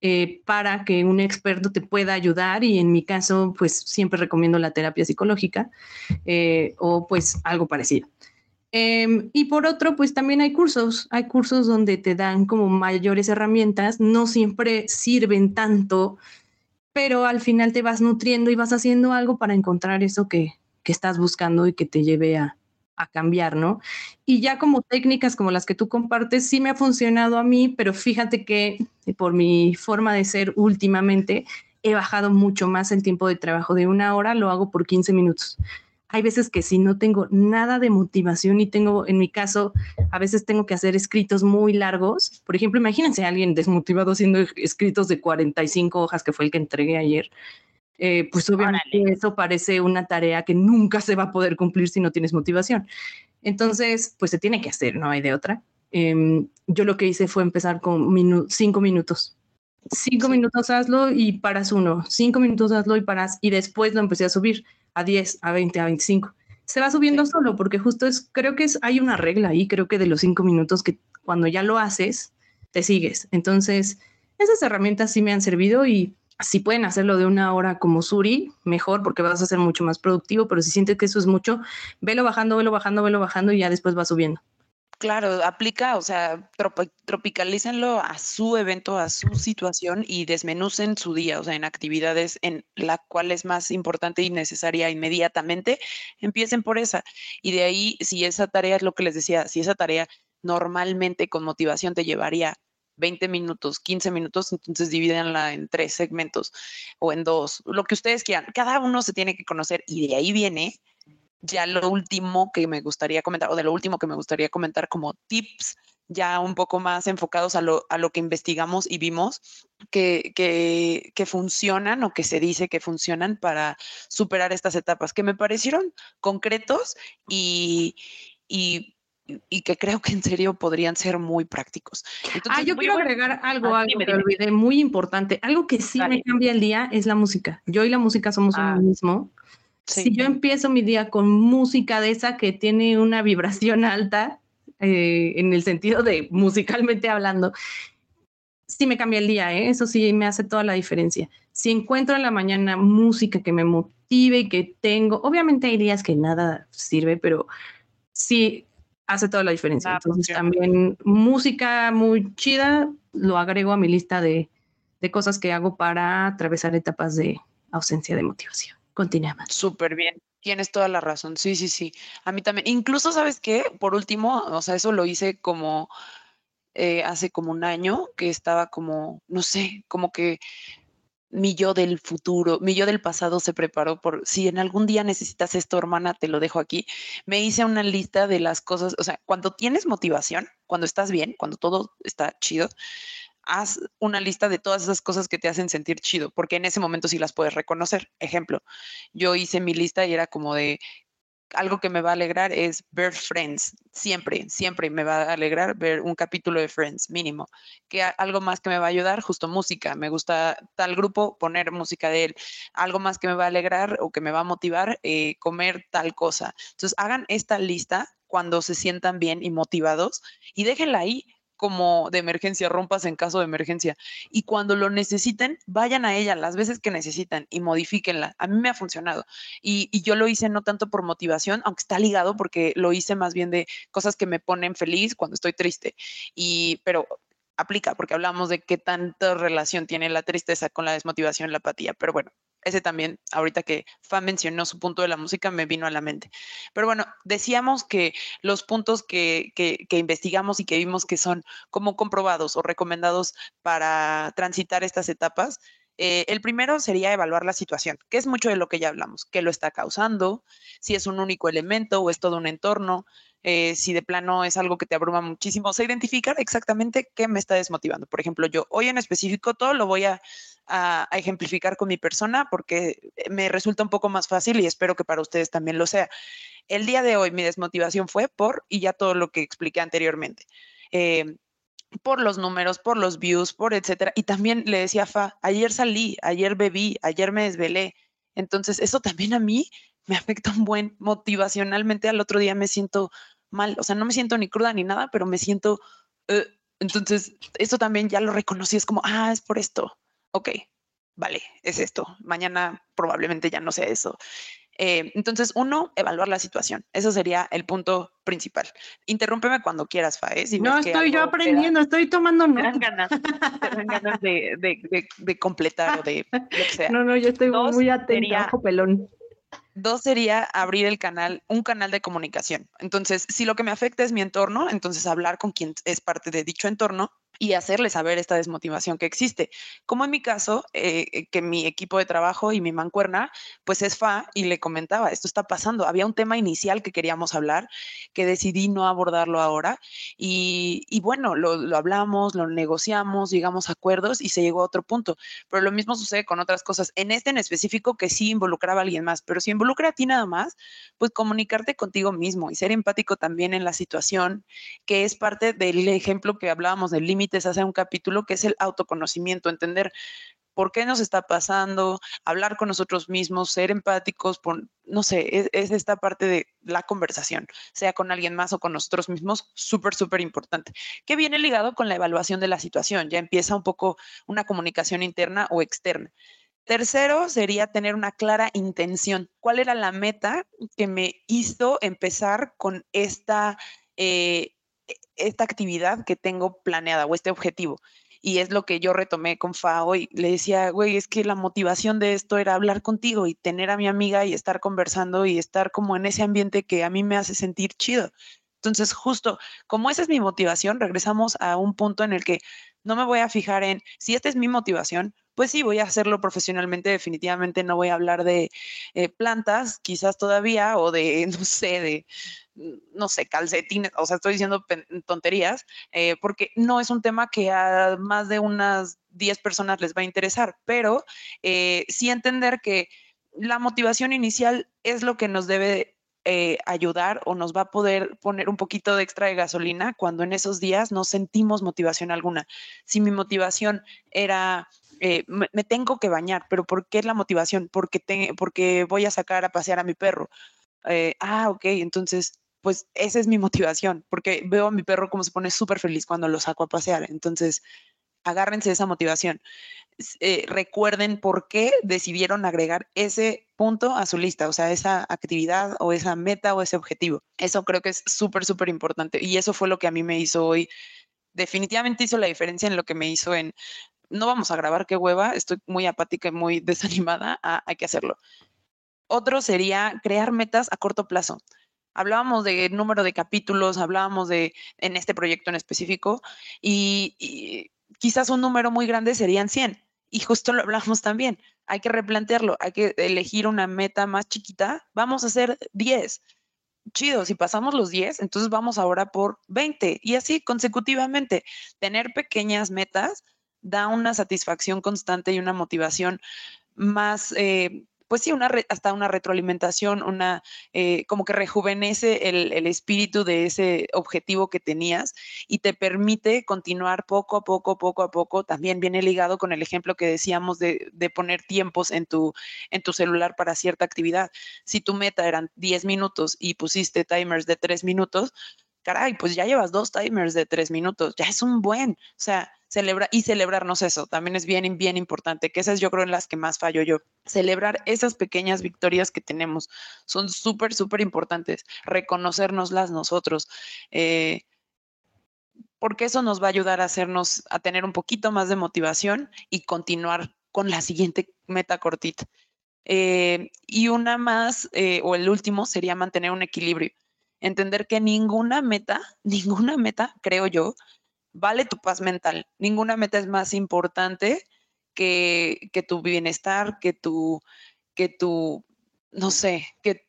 eh, para que un experto te pueda ayudar y en mi caso, pues siempre recomiendo la terapia psicológica eh, o pues algo parecido. Em, y por otro, pues también hay cursos, hay cursos donde te dan como mayores herramientas, no siempre sirven tanto, pero al final te vas nutriendo y vas haciendo algo para encontrar eso que, que estás buscando y que te lleve a, a cambiar, ¿no? Y ya como técnicas como las que tú compartes, sí me ha funcionado a mí, pero fíjate que por mi forma de ser últimamente, he bajado mucho más el tiempo de trabajo de una hora, lo hago por 15 minutos hay veces que si no tengo nada de motivación y tengo, en mi caso, a veces tengo que hacer escritos muy largos. Por ejemplo, imagínense a alguien desmotivado haciendo escritos de 45 hojas, que fue el que entregué ayer. Eh, pues obviamente eso parece una tarea que nunca se va a poder cumplir si no tienes motivación. Entonces, pues se tiene que hacer, no hay de otra. Em, yo lo que hice fue empezar con cinco minutos. Cinco minutos hazlo y paras uno. Cinco minutos hazlo y paras. Y después lo empecé a subir a 10, a 20, a 25. Se va subiendo solo porque justo es, creo que es, hay una regla ahí, creo que de los cinco minutos que cuando ya lo haces, te sigues. Entonces, esas herramientas sí me han servido y si pueden hacerlo de una hora como Suri, mejor porque vas a ser mucho más productivo, pero si sientes que eso es mucho, velo bajando, velo bajando, velo bajando y ya después va subiendo. Claro, aplica, o sea, tropicalícenlo a su evento, a su situación y desmenucen su día, o sea, en actividades en la cual es más importante y necesaria inmediatamente, empiecen por esa. Y de ahí, si esa tarea es lo que les decía, si esa tarea normalmente con motivación te llevaría 20 minutos, 15 minutos, entonces divídenla en tres segmentos o en dos, lo que ustedes quieran. Cada uno se tiene que conocer y de ahí viene ya lo último que me gustaría comentar, o de lo último que me gustaría comentar como tips ya un poco más enfocados a lo, a lo que investigamos y vimos que, que, que, funcionan o que se dice que funcionan para superar estas etapas, que me parecieron concretos y, y, y que creo que en serio podrían ser muy prácticos. ah, yo quiero agregar algo, ah, algo que olvidé, muy importante. Algo que sí me cambia el día es la música. Yo y la música somos uno ah. Si yo empiezo mi día con música de esa que tiene una vibración alta, eh, en el sentido de musicalmente hablando, sí me cambia el día, ¿eh? eso sí me hace toda la diferencia. Si encuentro en la mañana música que me motive y que tengo, obviamente hay días que nada sirve, pero sí hace toda la diferencia. Entonces también música muy chida, lo agrego a mi lista de, de cosas que hago para atravesar etapas de ausencia de motivación. Continuamos. Súper bien. Tienes toda la razón. Sí, sí, sí. A mí también. Incluso, ¿sabes qué? Por último, o sea, eso lo hice como eh, hace como un año, que estaba como, no sé, como que mi yo del futuro, mi yo del pasado se preparó por, si en algún día necesitas esto, hermana, te lo dejo aquí. Me hice una lista de las cosas, o sea, cuando tienes motivación, cuando estás bien, cuando todo está chido, haz una lista de todas esas cosas que te hacen sentir chido, porque en ese momento sí las puedes reconocer. Ejemplo, yo hice mi lista y era como de algo que me va a alegrar es ver Friends. Siempre, siempre me va a alegrar ver un capítulo de Friends, mínimo. Que algo más que me va a ayudar, justo música. Me gusta tal grupo, poner música de él. Algo más que me va a alegrar o que me va a motivar, eh, comer tal cosa. Entonces, hagan esta lista cuando se sientan bien y motivados y déjenla ahí como de emergencia, rompas en caso de emergencia. Y cuando lo necesiten, vayan a ella las veces que necesitan y modifíquenla. A mí me ha funcionado. Y, yo lo hice no tanto por motivación, aunque está ligado porque lo hice más bien de cosas que me ponen feliz cuando estoy triste. Y, pero aplica porque hablamos de qué tanta relación tiene la tristeza con la desmotivación, la apatía. Pero bueno, ese también, ahorita que Fa mencionó su punto de la música, me vino a la mente. Pero bueno, decíamos que los puntos que, investigamos y que vimos que son como comprobados o recomendados para transitar estas etapas, eh, el primero sería evaluar la situación, que es mucho de lo que ya hablamos, qué lo está causando, si es un único elemento o es todo un entorno, eh, si de plano es algo que te abruma muchísimo, o sea, identificar exactamente qué me está desmotivando. Por ejemplo, yo hoy en específico todo lo voy a a, ejemplificar con mi persona porque me resulta un poco más fácil y espero que para ustedes también lo sea. el día de hoy mi desmotivación fue por, y ya todo lo que expliqué anteriormente. Eh, por los números, por los views, por etcétera. Y también le decía a Fa, ayer salí, ayer bebí, ayer me desvelé. Entonces, eso también a mí me afecta un buen motivacionalmente. Al otro día me siento mal, o sea, no me siento ni cruda ni nada, pero me siento... Eh, entonces, eso también ya lo reconocí, es como, ah, es por esto. Ok, vale, es esto. Mañana probablemente ya no sea eso. Eh, entonces, uno, evaluar la situación. Eso sería el punto principal. Interrúmpeme cuando quieras, Fae. no, estoy yo aprendiendo, estoy tomando notas. ganas, ganas de, de, de, completar o de lo que sea. No, no, yo estoy muy atenta, pelón. Dos sería abrir el canal, un canal de comunicación. Entonces, si lo que me afecta es mi entorno, entonces hablar con quien es parte de dicho entorno y hacerle saber esta desmotivación que existe. Como en mi caso, eh, eh, que mi equipo de trabajo y mi mancuerna, pues es FA y le comentaba, esto está pasando. Había un tema inicial que queríamos hablar, que decidí no abordarlo ahora y, bueno, lo, lo, hablamos, lo negociamos, llegamos a acuerdos y se llegó a otro punto. Pero lo mismo sucede con otras cosas. En este en específico que sí involucraba a alguien más, pero si involucra a ti nada más, pues comunicarte contigo mismo y ser empático también en la situación, que es parte del ejemplo que hablábamos del límite hace un capítulo que es el autoconocimiento, entender por qué nos está pasando, hablar con nosotros mismos, ser empáticos, por, no sé, es, esta parte de la conversación, sea con alguien más o con nosotros mismos, súper, súper importante, que viene ligado con la evaluación de la situación, ya empieza un poco una comunicación interna o externa. Tercero sería tener una clara intención. ¿Cuál era la meta que me hizo empezar con esta eh, esta actividad que tengo planeada o este objetivo. Y es lo que yo retomé con Fa hoy. Le decía, güey, es que la motivación de esto era hablar contigo y tener a mi amiga y estar conversando y estar como en ese ambiente que a mí me hace sentir chido. Entonces, justo como esa es mi motivación, regresamos a un punto en el que no me voy a fijar en si esta es mi motivación, pues sí, voy a hacerlo profesionalmente, definitivamente no voy a hablar de eh, plantas, quizás todavía, o de, no sé, de, no sé, calcetines, o sea, estoy diciendo tonterías, eh, porque no es un tema que a más de unas 10 personas les va a interesar, pero eh, sí entender que la motivación inicial es lo que nos debe ayudar o nos va a poder poner un poquito de extra de gasolina cuando en esos días no sentimos motivación alguna. Si mi motivación era eh, me, tengo que bañar, pero ¿por qué la motivación? Porque, porque voy a sacar a pasear a mi perro. Eh, ah, ok, entonces, pues esa es mi motivación, porque veo a mi perro como se pone súper feliz cuando lo saco a pasear. Entonces, agárrense esa motivación. Eh, recuerden por qué decidieron agregar ese punto a su lista, o sea, esa actividad o esa meta o ese objetivo. Eso creo que es súper, súper importante. Y eso fue lo que a mí me hizo hoy definitivamente hizo la diferencia en lo que me hizo en no vamos a grabar, qué hueva, estoy muy apática y muy desanimada, ah, hay que hacerlo. Otro sería crear metas a corto plazo. Hablábamos de número de capítulos, hablábamos de en este proyecto en específico y, quizás un número muy grande serían 100 y justo lo hablamos también. Hay que replantearlo, hay que elegir una meta más chiquita. Vamos a hacer 10 chido, si pasamos los 10, entonces vamos ahora por 20 y así consecutivamente. Tener pequeñas metas da una satisfacción constante y una motivación más, eh, pues sí, una hasta una retroalimentación, una eh, como que rejuvenece el, el, espíritu de ese objetivo que tenías y te permite continuar poco a poco, poco a poco. También viene ligado con el ejemplo que decíamos de, de poner tiempos en tu, en tu celular para cierta actividad. Si tu meta eran 10 minutos y pusiste timers de 3 minutos, caray, pues ya llevas dos timers de 3 minutos, ya es un buen, o sea, celebra y celebrarnos eso también es bien, bien importante, que esas yo creo en las que más fallo yo. Celebrar esas pequeñas victorias que tenemos son súper, súper importantes, reconocernoslas nosotros. Eh, porque eso nos va a ayudar a hacernos, a tener un poquito más de motivación y continuar con la siguiente meta cortita. Eh, y una más, eh, o el último, sería mantener un equilibrio. Entender que ninguna meta, ninguna meta, creo yo, vale tu paz mental. Ninguna meta es más importante que, que tu bienestar, que tu, que tu, no sé, que,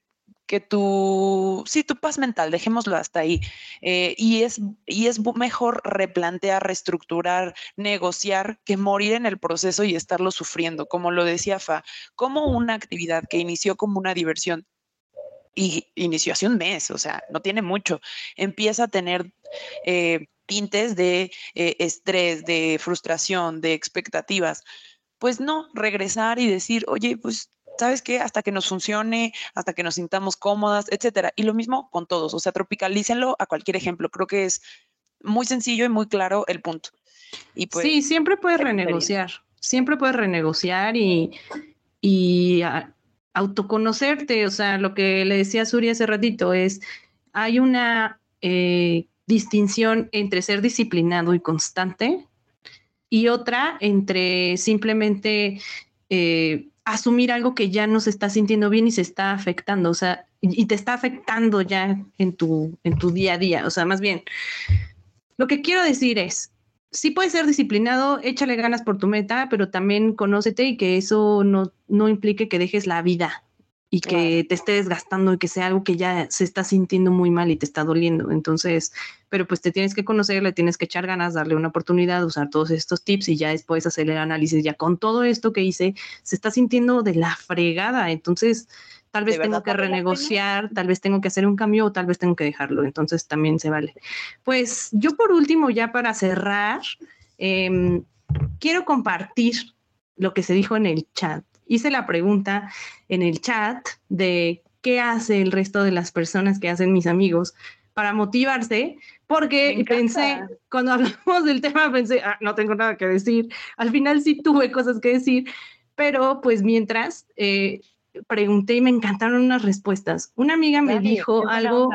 que tu, sí, tu paz mental, dejémoslo hasta ahí. Eh, y, es, y es mejor replantear, reestructurar, negociar que morir en el proceso y estarlo sufriendo, como lo decía Fa, como una actividad que inició como una diversión y inició hace un mes, o sea, no tiene mucho, empieza a tener eh, tintes de eh, estrés, de frustración, de expectativas, pues no, regresar y decir, oye, pues ¿sabes qué? Hasta que nos funcione, hasta que nos sintamos cómodas, etcétera. Y lo mismo con todos, o sea, tropicalícenlo a cualquier ejemplo. Creo que es muy sencillo y muy claro el punto. Y pues, sí, siempre puedes renegociar, siempre puedes renegociar y, y autoconocerte, o sea, lo que le decía Suri hace ratito es, hay una eh, distinción entre ser disciplinado y constante y otra entre simplemente eh, asumir algo que ya no se está sintiendo bien y se está afectando, o sea, y, te está afectando ya en tu, en tu día a día. O sea, más bien, lo que quiero decir es, sí puedes ser disciplinado, échale ganas por tu meta, pero también conócete y que eso no, no implique que dejes la vida y que te esté desgastando y que sea algo que ya se está sintiendo muy mal y te está doliendo. Entonces, pero pues te tienes que conocer, le tienes que echar ganas, darle una oportunidad, usar todos estos tips y ya después hacer el análisis. Ya con todo esto que hice, se está sintiendo de la fregada. Entonces, tal vez tengo que renegociar, tal vez tengo que hacer un cambio o tal vez tengo que dejarlo. Entonces, también se vale. Pues yo por último, ya para cerrar, em, quiero compartir lo que se dijo en el chat hice la pregunta en el chat de qué hace el resto de las personas que hacen mis amigos para motivarse, porque pensé, cuando hablamos del tema, pensé, ah, no tengo nada que decir. Al final sí tuve cosas que decir, pero pues mientras eh, pregunté y me encantaron unas respuestas. Una amiga me dijo algo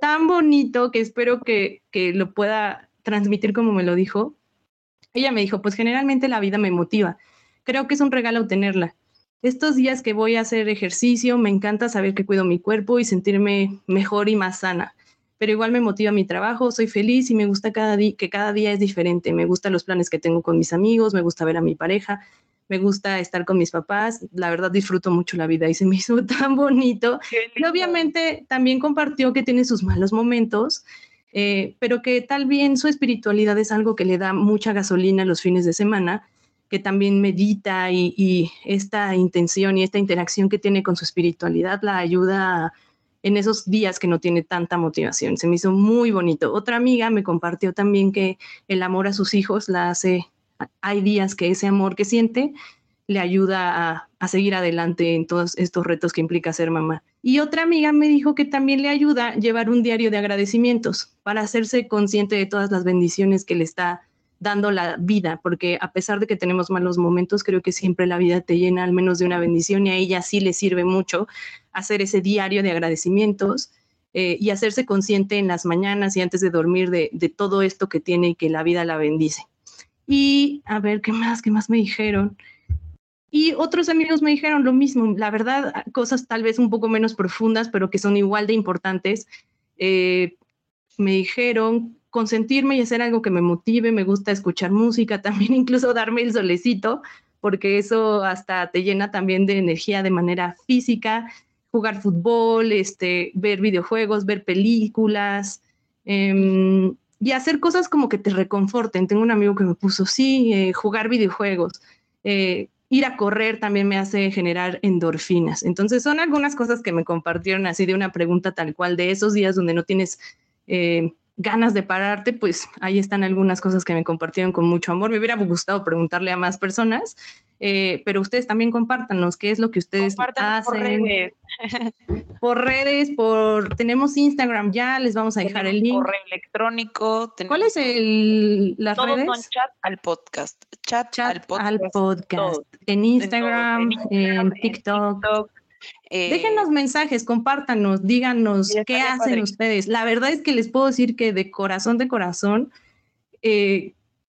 tan bonito que espero que, que lo pueda transmitir como me lo dijo. Ella me dijo, pues generalmente la vida me motiva. Creo que es un regalo tenerla. Estos días que voy a hacer ejercicio, me encanta saber que cuido mi cuerpo y sentirme mejor y más sana. Pero igual me motiva mi trabajo, soy feliz y me gusta cada que cada día es diferente. Me gustan los planes que tengo con mis amigos, me gusta ver a mi pareja, me gusta estar con mis papás. La verdad disfruto mucho la vida y se me hizo tan bonito. Y obviamente también compartió que tiene sus malos momentos, eh, pero que tal bien su espiritualidad es algo que le da mucha gasolina los fines de semana que también medita y, esta intención y esta interacción que tiene con su espiritualidad la ayuda en esos días que no tiene tanta motivación. Se me hizo muy bonito. Otra amiga me compartió también que el amor a sus hijos la hace, hay días que ese amor que siente le ayuda a, seguir adelante en todos estos retos que implica ser mamá. Y otra amiga me dijo que también le ayuda llevar un diario de agradecimientos para hacerse consciente de todas las bendiciones que le está dando la vida, porque a pesar de que tenemos malos momentos, creo que siempre la vida te llena al menos de una bendición y a ella sí le sirve mucho hacer ese diario de agradecimientos eh, y hacerse consciente en las mañanas y antes de dormir de, todo esto que tiene y que la vida la bendice. Y a ver, ¿qué más? ¿Qué más me dijeron? Y otros amigos me dijeron lo mismo, la verdad, cosas tal vez un poco menos profundas, pero que son igual de importantes. Eh, me dijeron consentirme y hacer algo que me motive, me gusta escuchar música, también incluso darme el solecito, porque eso hasta te llena también de energía de manera física, jugar fútbol, este, ver videojuegos, ver películas em, y hacer cosas como que te reconforten. Tengo un amigo que me puso, sí, eh, jugar videojuegos. Eh, ir a correr también me hace generar endorfinas. Entonces son algunas cosas que me compartieron así de una pregunta tal cual de esos días donde no tienes eh, ganas de pararte, pues ahí están algunas cosas que me compartieron con mucho amor. Me hubiera gustado preguntarle a más personas, eh, pero ustedes también compártanos qué es lo que ustedes hacen. Por redes. por redes, por tenemos Instagram ya, les vamos a dejar el link. Correo electrónico. ¿Cuál es el las Todos redes? Son chat al podcast. Chat, al podcast. En, Instagram, en, TikTok eh, Déjenos mensajes, compártanos, díganos qué hacen ustedes. La verdad es que les puedo decir que de corazón, de corazón, eh,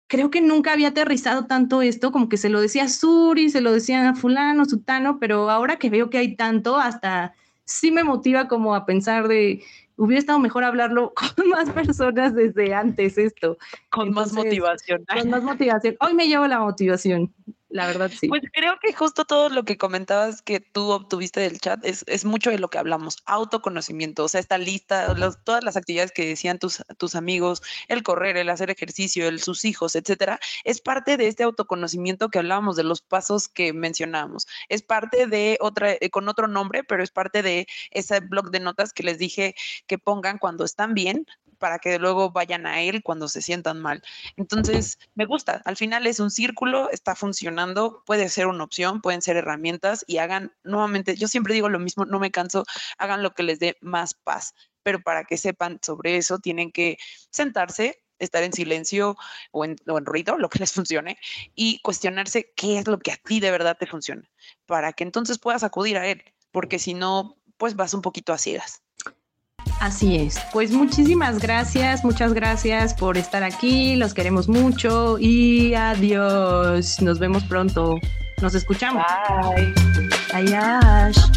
creo que nunca había aterrizado tanto esto, como que se lo decía Suri, se lo decía a fulano, sutano, pero ahora que veo que hay tanto, hasta sí me motiva como a pensar de, hubiera estado mejor hablarlo con más personas desde antes esto. Con más motivación. Con más motivación. Hoy me llevo la motivación. La verdad, sí. Pues creo que justo todo lo que comentabas que tú obtuviste del chat es, es mucho de lo que hablamos, autoconocimiento, o sea, esta lista, todas las actividades que decían tus, tus amigos, el correr, el hacer ejercicio, el, sus hijos, etcétera, es parte de este autoconocimiento que hablábamos de los pasos que mencionábamos. Es parte de otra, eh, con otro nombre, pero es parte de ese blog de notas que les dije que pongan cuando están bien, para que luego vayan a él cuando se sientan mal. Entonces, me gusta. Al final es un círculo, está funcionando, puede ser una opción, pueden ser herramientas y hagan nuevamente, yo siempre digo lo mismo, no me canso, hagan lo que les dé más paz. Pero para que sepan sobre eso, tienen que sentarse, estar en silencio o en, ruido, lo que les funcione, y cuestionarse qué es lo que a ti de verdad te funciona, para que entonces puedas acudir a él, porque si no, pues vas un poquito a ciegas. Así es. Pues muchísimas gracias, muchas gracias por estar aquí. Los queremos mucho y adiós. Nos vemos pronto. Nos escuchamos. Bye. Adiós.